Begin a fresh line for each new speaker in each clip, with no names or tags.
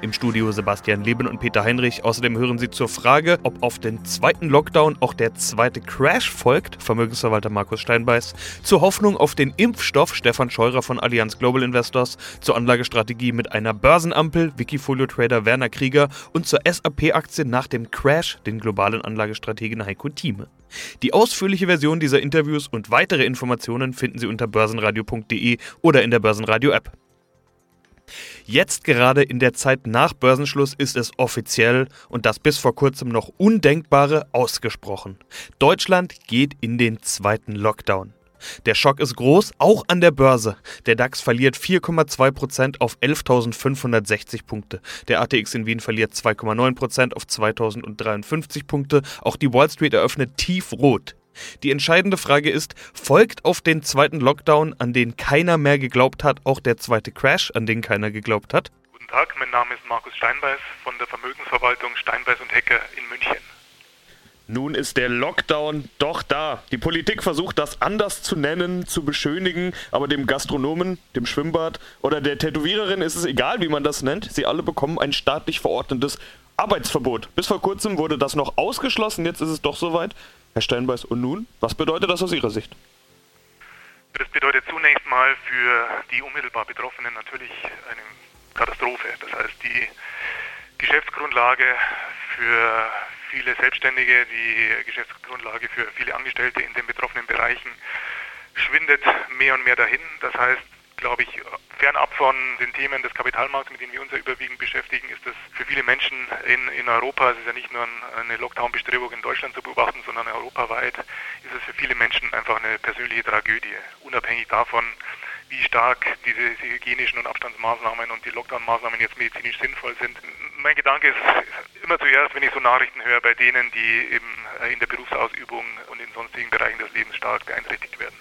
Im Studio Sebastian Leben und Peter Heinrich. Außerdem hören Sie zur Frage, ob auf den zweiten Lockdown auch der zweite Crash folgt, Vermögensverwalter Markus Steinbeiß, zur Hoffnung auf den Impfstoff Stefan Scheurer von Allianz Global Investors, zur Anlagestrategie mit einer Börsenampel Wikifolio-Trader Werner Krieger und zur SAP-Aktie nach dem Crash den globalen Anlagestrategen Heiko Thieme. Die ausführliche Version dieser Interviews und weitere Informationen finden Sie unter börsenradio.de oder in der Börsenradio-App. Jetzt gerade in der Zeit nach Börsenschluss ist es offiziell und das bis vor kurzem noch Undenkbare ausgesprochen. Deutschland geht in den zweiten Lockdown. Der Schock ist groß, auch an der Börse. Der DAX verliert 4,2% auf 11.560 Punkte. Der ATX in Wien verliert 2,9% auf 2.053 Punkte. Auch die Wall Street eröffnet tiefrot. Die entscheidende Frage ist, folgt auf den zweiten Lockdown, an den keiner mehr geglaubt hat, auch der zweite Crash, an den keiner geglaubt hat?
Guten Tag, mein Name ist Markus Steinbeiß von der Vermögensverwaltung Steinbeiß und Hecker in München.
Nun ist der Lockdown doch da. Die Politik versucht das anders zu nennen, zu beschönigen, aber dem Gastronomen, dem Schwimmbad oder der Tätowiererin ist es egal, wie man das nennt. Sie alle bekommen ein staatlich verordnetes Arbeitsverbot. Bis vor kurzem wurde das noch ausgeschlossen, jetzt ist es doch soweit. Herr Steinbeiß, und nun? Was bedeutet das aus Ihrer Sicht?
Das bedeutet zunächst mal für die unmittelbar Betroffenen natürlich eine Katastrophe. Das heißt, die Geschäftsgrundlage für viele Selbstständige, die Geschäftsgrundlage für viele Angestellte in den betroffenen Bereichen schwindet mehr und mehr dahin. Das heißt, glaube ich, fernab von den Themen des Kapitalmarkts, mit denen wir uns ja überwiegend beschäftigen, ist es für viele Menschen in, in Europa, es ist ja nicht nur eine Lockdown-Bestrebung in Deutschland zu beobachten, sondern europaweit, ist es für viele Menschen einfach eine persönliche Tragödie. Unabhängig davon, wie stark diese, diese hygienischen und Abstandsmaßnahmen und die Lockdown-Maßnahmen jetzt medizinisch sinnvoll sind. Mein Gedanke ist immer zuerst, wenn ich so Nachrichten höre, bei denen, die eben in der Berufsausübung und in sonstigen Bereichen des Lebens stark beeinträchtigt werden.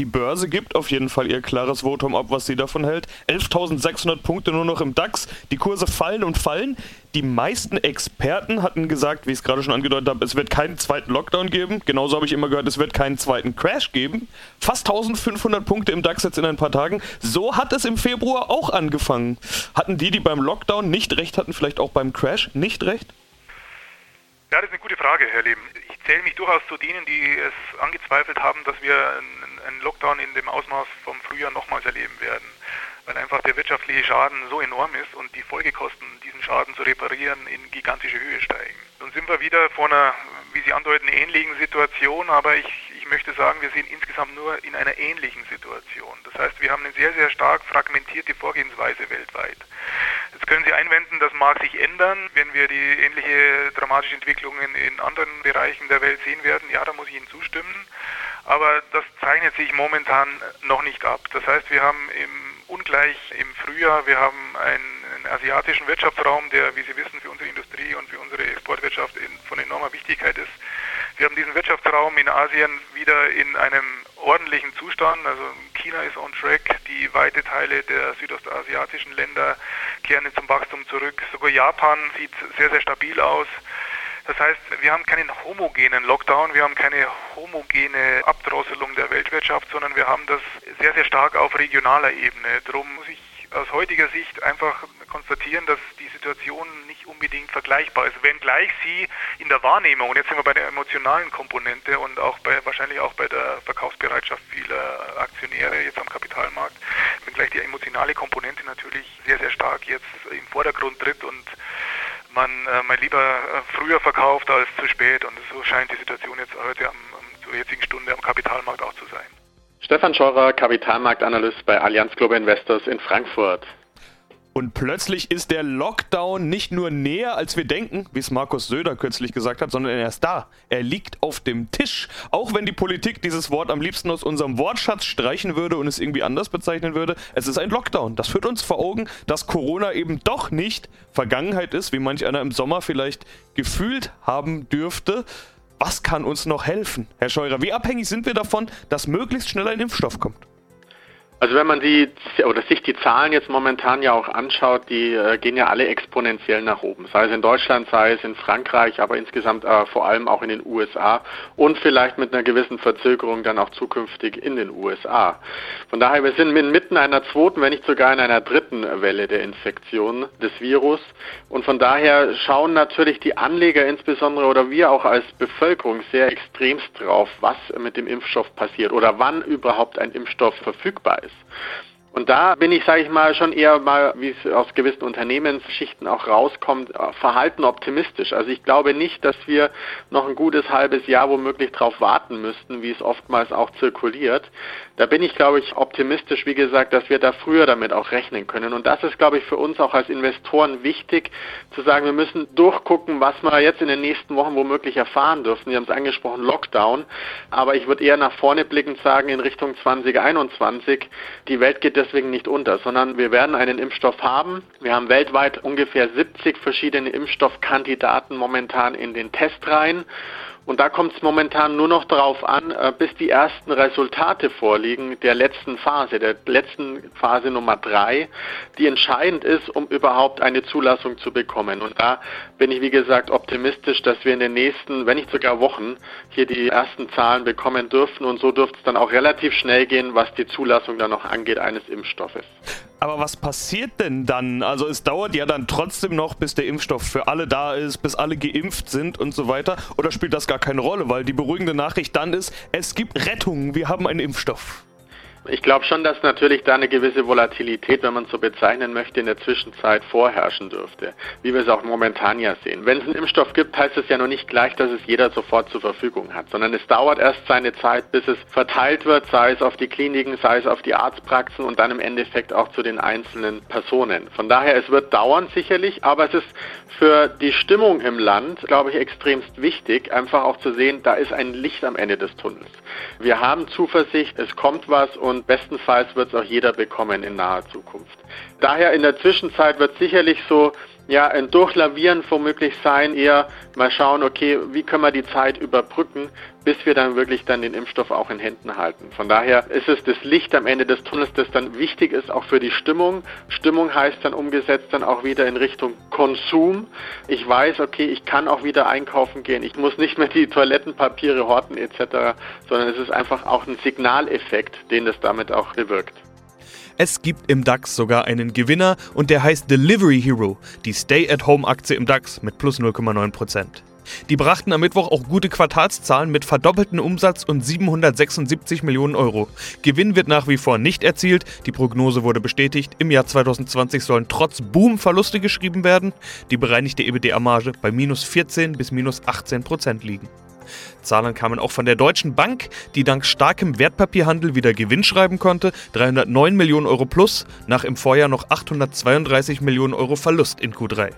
Die Börse gibt auf jeden Fall ihr klares Votum ab, was sie davon hält. 11.600 Punkte nur noch im DAX. Die Kurse fallen und fallen. Die meisten Experten hatten gesagt, wie ich es gerade schon angedeutet habe, es wird keinen zweiten Lockdown geben. Genauso habe ich immer gehört, es wird keinen zweiten Crash geben. Fast 1500 Punkte im DAX jetzt in ein paar Tagen. So hat es im Februar auch angefangen. Hatten die, die beim Lockdown nicht recht hatten, vielleicht auch beim Crash nicht recht?
Ja, das ist eine gute Frage, Herr Leben. Zähle mich durchaus zu denen, die es angezweifelt haben, dass wir einen Lockdown in dem Ausmaß vom Frühjahr nochmals erleben werden, weil einfach der wirtschaftliche Schaden so enorm ist und die Folgekosten, diesen Schaden zu reparieren, in gigantische Höhe steigen. Nun sind wir wieder vor einer, wie Sie andeuten, ähnlichen Situation, aber ich, ich möchte sagen, wir sind insgesamt nur in einer ähnlichen Situation. Das heißt, wir haben eine sehr, sehr stark fragmentierte Vorgehensweise weltweit. Jetzt können Sie einwenden, das mag sich ändern, wenn wir die ähnliche dramatische Entwicklungen in anderen Bereichen der Welt sehen werden. Ja, da muss ich Ihnen zustimmen. Aber das zeichnet sich momentan noch nicht ab. Das heißt, wir haben im ungleich im Frühjahr, wir haben einen, asiatischen Wirtschaftsraum, der, wie Sie wissen, für unsere Industrie und für unsere Exportwirtschaft von enormer Wichtigkeit ist. Wir haben diesen Wirtschaftsraum in Asien wieder in einem ordentlichen Zustand. Also China ist on track, die weite Teile der südostasiatischen Länder kehren zum Wachstum zurück. Sogar Japan sieht sehr, sehr stabil aus. Das heißt, wir haben keinen homogenen Lockdown, wir haben keine homogene Abdrosselung der Weltwirtschaft, sondern wir haben das sehr, sehr stark auf regionaler Ebene. Darum muss ich aus heutiger Sicht einfach konstatieren, dass die Situation nicht unbedingt vergleichbar ist, wenngleich sie in der Wahrnehmung, und jetzt sind wir bei der emotionalen Komponente und auch bei, wahrscheinlich auch bei der Verkaufsbereitschaft vieler Aktionäre jetzt am Kapitalmarkt, wenngleich die emotionale Komponente natürlich sehr, sehr stark jetzt im Vordergrund tritt und man äh, mal lieber äh, früher verkauft als zu spät. Und so scheint die Situation jetzt heute am, am, zur jetzigen Stunde am Kapitalmarkt auch zu sein.
Stefan Scheurer, Kapitalmarktanalyst bei Allianz Global Investors in Frankfurt.
Und plötzlich ist der Lockdown nicht nur näher, als wir denken, wie es Markus Söder kürzlich gesagt hat, sondern er ist da. Er liegt auf dem Tisch. Auch wenn die Politik dieses Wort am liebsten aus unserem Wortschatz streichen würde und es irgendwie anders bezeichnen würde, es ist ein Lockdown. Das führt uns vor Augen, dass Corona eben doch nicht Vergangenheit ist, wie manch einer im Sommer vielleicht gefühlt haben dürfte. Was kann uns noch helfen, Herr Scheurer? Wie abhängig sind wir davon, dass möglichst schnell ein Impfstoff kommt?
Also wenn man die oder sich die Zahlen jetzt momentan ja auch anschaut, die äh, gehen ja alle exponentiell nach oben. Sei es in Deutschland, sei es in Frankreich, aber insgesamt äh, vor allem auch in den USA und vielleicht mit einer gewissen Verzögerung dann auch zukünftig in den USA. Von daher, wir sind inmitten einer zweiten, wenn nicht sogar in einer dritten Welle der Infektion des Virus. Und von daher schauen natürlich die Anleger insbesondere oder wir auch als Bevölkerung sehr extremst drauf, was mit dem Impfstoff passiert oder wann überhaupt ein Impfstoff verfügbar ist this. Und da bin ich, sage ich mal, schon eher mal, wie es aus gewissen Unternehmensschichten auch rauskommt, äh, verhalten optimistisch. Also ich glaube nicht, dass wir noch ein gutes halbes Jahr womöglich darauf warten müssten, wie es oftmals auch zirkuliert. Da bin ich, glaube ich, optimistisch, wie gesagt, dass wir da früher damit auch rechnen können. Und das ist, glaube ich, für uns auch als Investoren wichtig, zu sagen, wir müssen durchgucken, was wir jetzt in den nächsten Wochen womöglich erfahren dürfen. Sie haben es angesprochen, Lockdown. Aber ich würde eher nach vorne blickend sagen, in Richtung 2021, die Welt geht deswegen nicht unter, sondern wir werden einen Impfstoff haben. Wir haben weltweit ungefähr 70 verschiedene Impfstoffkandidaten momentan in den Testreihen. Und da kommt es momentan nur noch darauf an, äh, bis die ersten Resultate vorliegen der letzten Phase, der letzten Phase Nummer drei, die entscheidend ist, um überhaupt eine Zulassung zu bekommen. Und da bin ich, wie gesagt, optimistisch, dass wir in den nächsten, wenn nicht sogar Wochen, hier die ersten Zahlen bekommen dürfen. Und so dürfte es dann auch relativ schnell gehen, was die Zulassung dann noch angeht eines Impfstoffes.
Aber was passiert denn dann? Also es dauert ja dann trotzdem noch, bis der Impfstoff für alle da ist, bis alle geimpft sind und so weiter. Oder spielt das gar keine Rolle? Weil die beruhigende Nachricht dann ist, es gibt Rettung, wir haben einen Impfstoff.
Ich glaube schon, dass natürlich da eine gewisse Volatilität, wenn man es so bezeichnen möchte, in der Zwischenzeit vorherrschen dürfte, wie wir es auch momentan ja sehen. Wenn es einen Impfstoff gibt, heißt es ja noch nicht gleich, dass es jeder sofort zur Verfügung hat, sondern es dauert erst seine Zeit, bis es verteilt wird, sei es auf die Kliniken, sei es auf die Arztpraxen und dann im Endeffekt auch zu den einzelnen Personen. Von daher, es wird dauern sicherlich, aber es ist für die Stimmung im Land, glaube ich, extremst wichtig, einfach auch zu sehen, da ist ein Licht am Ende des Tunnels. Wir haben Zuversicht, es kommt was und und bestenfalls wird es auch jeder bekommen in naher Zukunft. Daher in der Zwischenzeit wird sicherlich so ja, ein Durchlavieren womöglich sein, eher mal schauen, okay, wie können wir die Zeit überbrücken, bis wir dann wirklich dann den Impfstoff auch in Händen halten. Von daher ist es das Licht am Ende des Tunnels, das dann wichtig ist, auch für die Stimmung. Stimmung heißt dann umgesetzt dann auch wieder in Richtung Konsum. Ich weiß, okay, ich kann auch wieder einkaufen gehen. Ich muss nicht mehr die Toilettenpapiere horten etc., sondern es ist einfach auch ein Signaleffekt, den das damit auch bewirkt.
Es gibt im DAX sogar einen Gewinner und der heißt Delivery Hero, die Stay-at-Home-Aktie im DAX mit plus 0,9%. Die brachten am Mittwoch auch gute Quartalszahlen mit verdoppelten Umsatz und 776 Millionen Euro. Gewinn wird nach wie vor nicht erzielt. Die Prognose wurde bestätigt. Im Jahr 2020 sollen trotz Boom Verluste geschrieben werden. Die bereinigte EBITDA-Marge bei minus 14 bis minus 18 Prozent liegen. Zahlen kamen auch von der Deutschen Bank, die dank starkem Wertpapierhandel wieder Gewinn schreiben konnte, 309 Millionen Euro plus, nach im Vorjahr noch 832 Millionen Euro Verlust in Q3.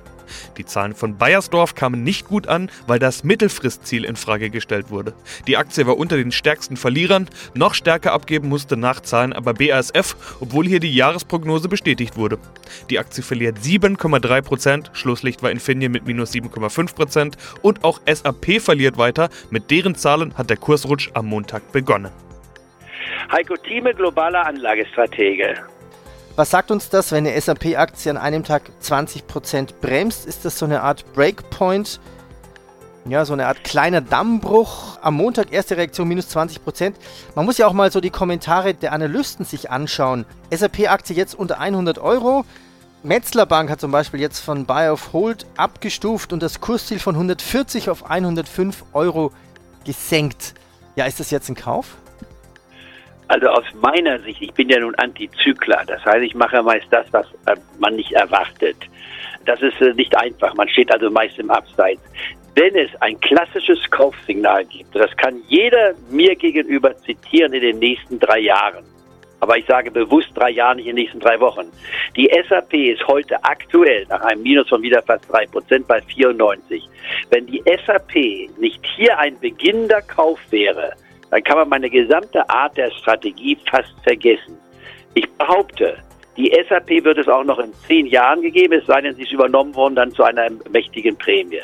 Die Zahlen von Bayersdorf kamen nicht gut an, weil das Mittelfristziel in Frage gestellt wurde. Die Aktie war unter den stärksten Verlierern, noch stärker abgeben musste nach Zahlen aber BASF, obwohl hier die Jahresprognose bestätigt wurde. Die Aktie verliert 7,3%, Schlusslicht war Infineon mit minus 7,5% und auch SAP verliert weiter, mit deren Zahlen hat der Kursrutsch am Montag begonnen.
Heiko Thieme, globaler Anlagestratege.
Was sagt uns das, wenn eine SAP-Aktie an einem Tag 20% bremst? Ist das so eine Art Breakpoint? Ja, so eine Art kleiner Dammbruch. Am Montag erste Reaktion minus 20%. Man muss ja auch mal so die Kommentare der Analysten sich anschauen. SAP-Aktie jetzt unter 100 Euro. Metzler Bank hat zum Beispiel jetzt von Buy of Hold abgestuft und das Kursziel von 140 auf 105 Euro gesenkt. Ja, ist das jetzt ein Kauf?
Also aus meiner Sicht, ich bin ja nun Antizykler, das heißt, ich mache meist das, was äh, man nicht erwartet. Das ist äh, nicht einfach, man steht also meist im Abseits. Wenn es ein klassisches Kaufsignal gibt, das kann jeder mir gegenüber zitieren in den nächsten drei Jahren, aber ich sage bewusst drei Jahre, nicht in den nächsten drei Wochen. Die SAP ist heute aktuell nach einem Minus von wieder fast drei Prozent bei 94. Wenn die SAP nicht hier ein beginnender Kauf wäre, dann kann man meine gesamte Art der Strategie fast vergessen. Ich behaupte, Die SAP wird es auch noch in zehn Jahren gegeben, es sei denn, sie ist übernommen worden dann zu einer mächtigen Prämie.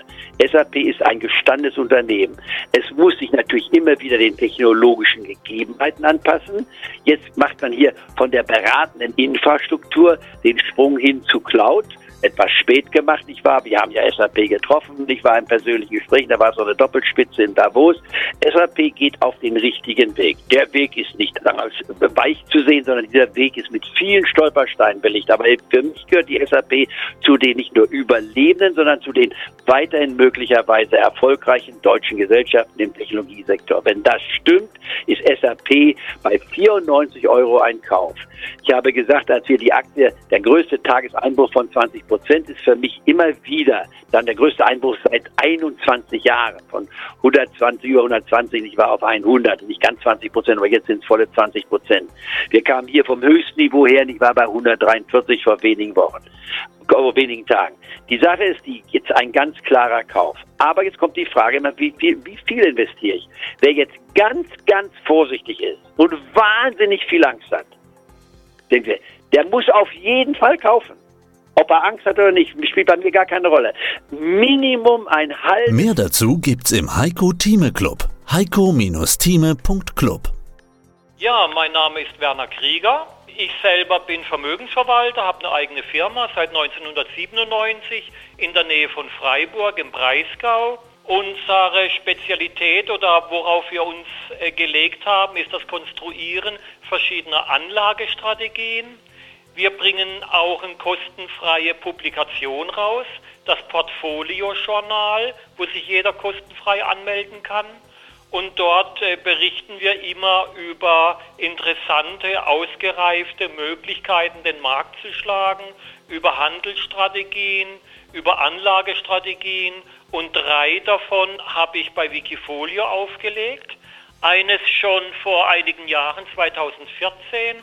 SAP ist ein gestandenes Unternehmen. Es muss sich natürlich immer wieder den technologischen Gegebenheiten anpassen. Jetzt macht man hier von der beratenden Infrastruktur den Sprung hin zu Cloud etwas spät gemacht, nicht wahr? Wir haben ja SAP getroffen, ich war im persönlichen Gespräch, da war so eine Doppelspitze in Davos. SAP geht auf den richtigen Weg. Der Weg ist nicht als weich zu sehen, sondern dieser Weg ist mit vielen Stolpersteinen belegt. Aber für mich gehört die SAP zu den nicht nur Überlebenden, sondern zu den weiterhin möglicherweise erfolgreichen deutschen Gesellschaften im Technologiesektor. Wenn das stimmt, ist SAP bei 94 Euro ein Kauf. Ich habe gesagt, als wir die Aktie, der größte Tageseinbruch von 20 Prozent ist für mich immer wieder dann der größte Einbruch seit 21 Jahren. Von 120, über 120, ich war auf 100, nicht ganz 20 Prozent, aber jetzt sind es volle 20 Prozent. Wir kamen hier vom höchsten Niveau her, ich war bei 143 vor wenigen Wochen, vor wenigen Tagen. Die Sache ist die, jetzt ein ganz klarer Kauf. Aber jetzt kommt die Frage, wie viel, wie viel investiere ich? Wer jetzt ganz, ganz vorsichtig ist und wahnsinnig viel Angst hat, der muss auf jeden Fall kaufen. Ob er Angst hat oder nicht, spielt bei mir gar keine Rolle. Minimum ein halbes.
Mehr dazu gibt's im Heiko Thieme Club. heiko-thieme.club.
Ja, mein Name ist Werner Krieger. Ich selber bin Vermögensverwalter, habe eine eigene Firma seit 1997 in der Nähe von Freiburg im Breisgau. Unsere Spezialität oder worauf wir uns äh, gelegt haben, ist das Konstruieren verschiedener Anlagestrategien wir bringen auch eine kostenfreie Publikation raus, das Portfolio-Journal, wo sich jeder kostenfrei anmelden kann. Und dort äh, berichten wir immer über interessante, ausgereifte Möglichkeiten, den Markt zu schlagen, über Handelsstrategien, über Anlagestrategien. Und drei davon habe ich bei Wikifolio aufgelegt. Eines schon vor einigen Jahren, 2014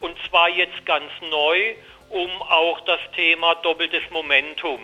und zwar jetzt ganz neu, um auch das Thema doppeltes Momentum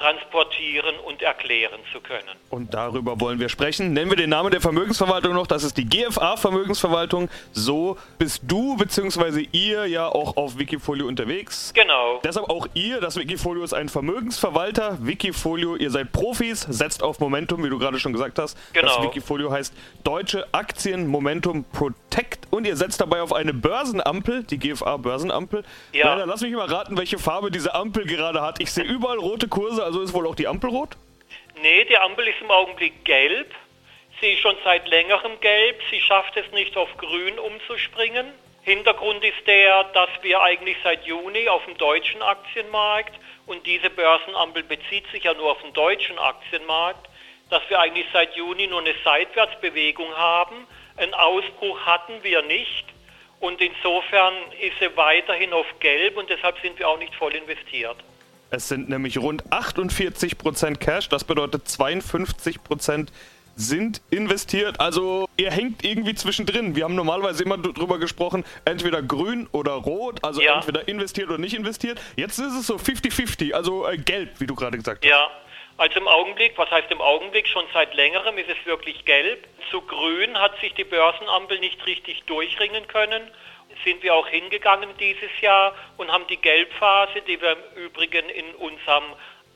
transportieren und erklären zu können.
Und darüber wollen wir sprechen. Nennen wir den Namen der Vermögensverwaltung noch. Das ist die GFA Vermögensverwaltung. So bist du bzw. ihr ja auch auf Wikifolio unterwegs.
Genau.
Deshalb auch ihr. Das Wikifolio ist ein Vermögensverwalter. Wikifolio, ihr seid Profis, setzt auf Momentum, wie du gerade schon gesagt hast.
Genau.
Das Wikifolio heißt Deutsche Aktien Momentum Protect und ihr setzt dabei auf eine Börsenampel, die GFA Börsenampel.
Ja.
Leider, lass mich mal raten, welche Farbe diese Ampel gerade hat. Ich sehe überall rote Kurse, also ist wohl auch die Ampel rot?
Nee, die Ampel ist im Augenblick gelb. Sie ist schon seit längerem gelb. Sie schafft es nicht auf grün umzuspringen. Hintergrund ist der, dass wir eigentlich seit Juni auf dem deutschen Aktienmarkt, und diese Börsenampel bezieht sich ja nur auf den deutschen Aktienmarkt, dass wir eigentlich seit Juni nur eine Seitwärtsbewegung haben. Einen Ausbruch hatten wir nicht. Und insofern ist sie weiterhin auf Gelb und deshalb sind wir auch nicht voll investiert.
Es sind nämlich rund 48% Cash, das bedeutet 52% sind investiert. Also ihr hängt irgendwie zwischendrin. Wir haben normalerweise immer drüber gesprochen, entweder grün oder rot, also
Ja.
entweder investiert oder nicht investiert. Jetzt ist es so 50-50, also äh, gelb, wie du gerade gesagt hast.
Ja, also im Augenblick, was heißt im Augenblick, schon seit längerem ist es wirklich gelb. Zu grün hat sich die Börsenampel nicht richtig durchringen können. Sind wir auch hingegangen dieses Jahr und haben die Gelbphase, die wir im Übrigen in unserem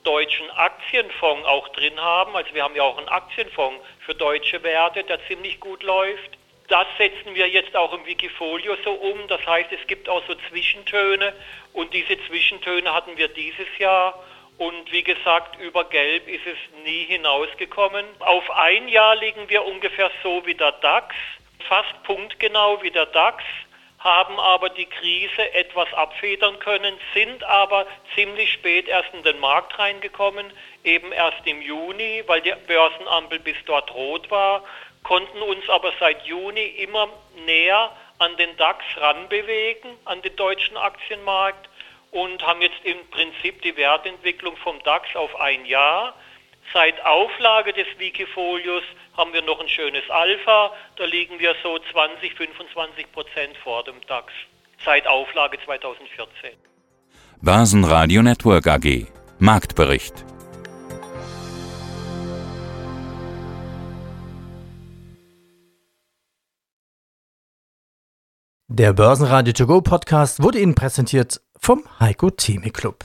deutschen Aktienfonds auch drin haben. Also wir haben ja auch einen Aktienfonds für deutsche Werte, der ziemlich gut läuft. Das setzen wir jetzt auch im Wikifolio so um. Das heißt, es gibt auch so Zwischentöne und diese Zwischentöne hatten wir dieses Jahr. Und wie gesagt, über Gelb ist es nie hinausgekommen. Auf ein Jahr liegen wir ungefähr so wie der DAX, fast punktgenau wie der DAX, haben aber die Krise etwas abfedern können, sind aber ziemlich spät erst in den Markt reingekommen, eben erst im Juni, weil die Börsenampel bis dort rot war, konnten uns aber seit Juni immer näher an den DAX ranbewegen, an den deutschen Aktienmarkt und haben jetzt im Prinzip die Wertentwicklung vom DAX auf ein Jahr. Seit Auflage des Wikifolios haben wir noch ein schönes Alpha, da liegen wir so 20, 25 Prozent vor dem DAX. Seit Auflage 2014.
Börsenradio Network AG. Marktbericht.
Der Börsenradio To Go Podcast wurde Ihnen präsentiert vom Heiko Theme Club.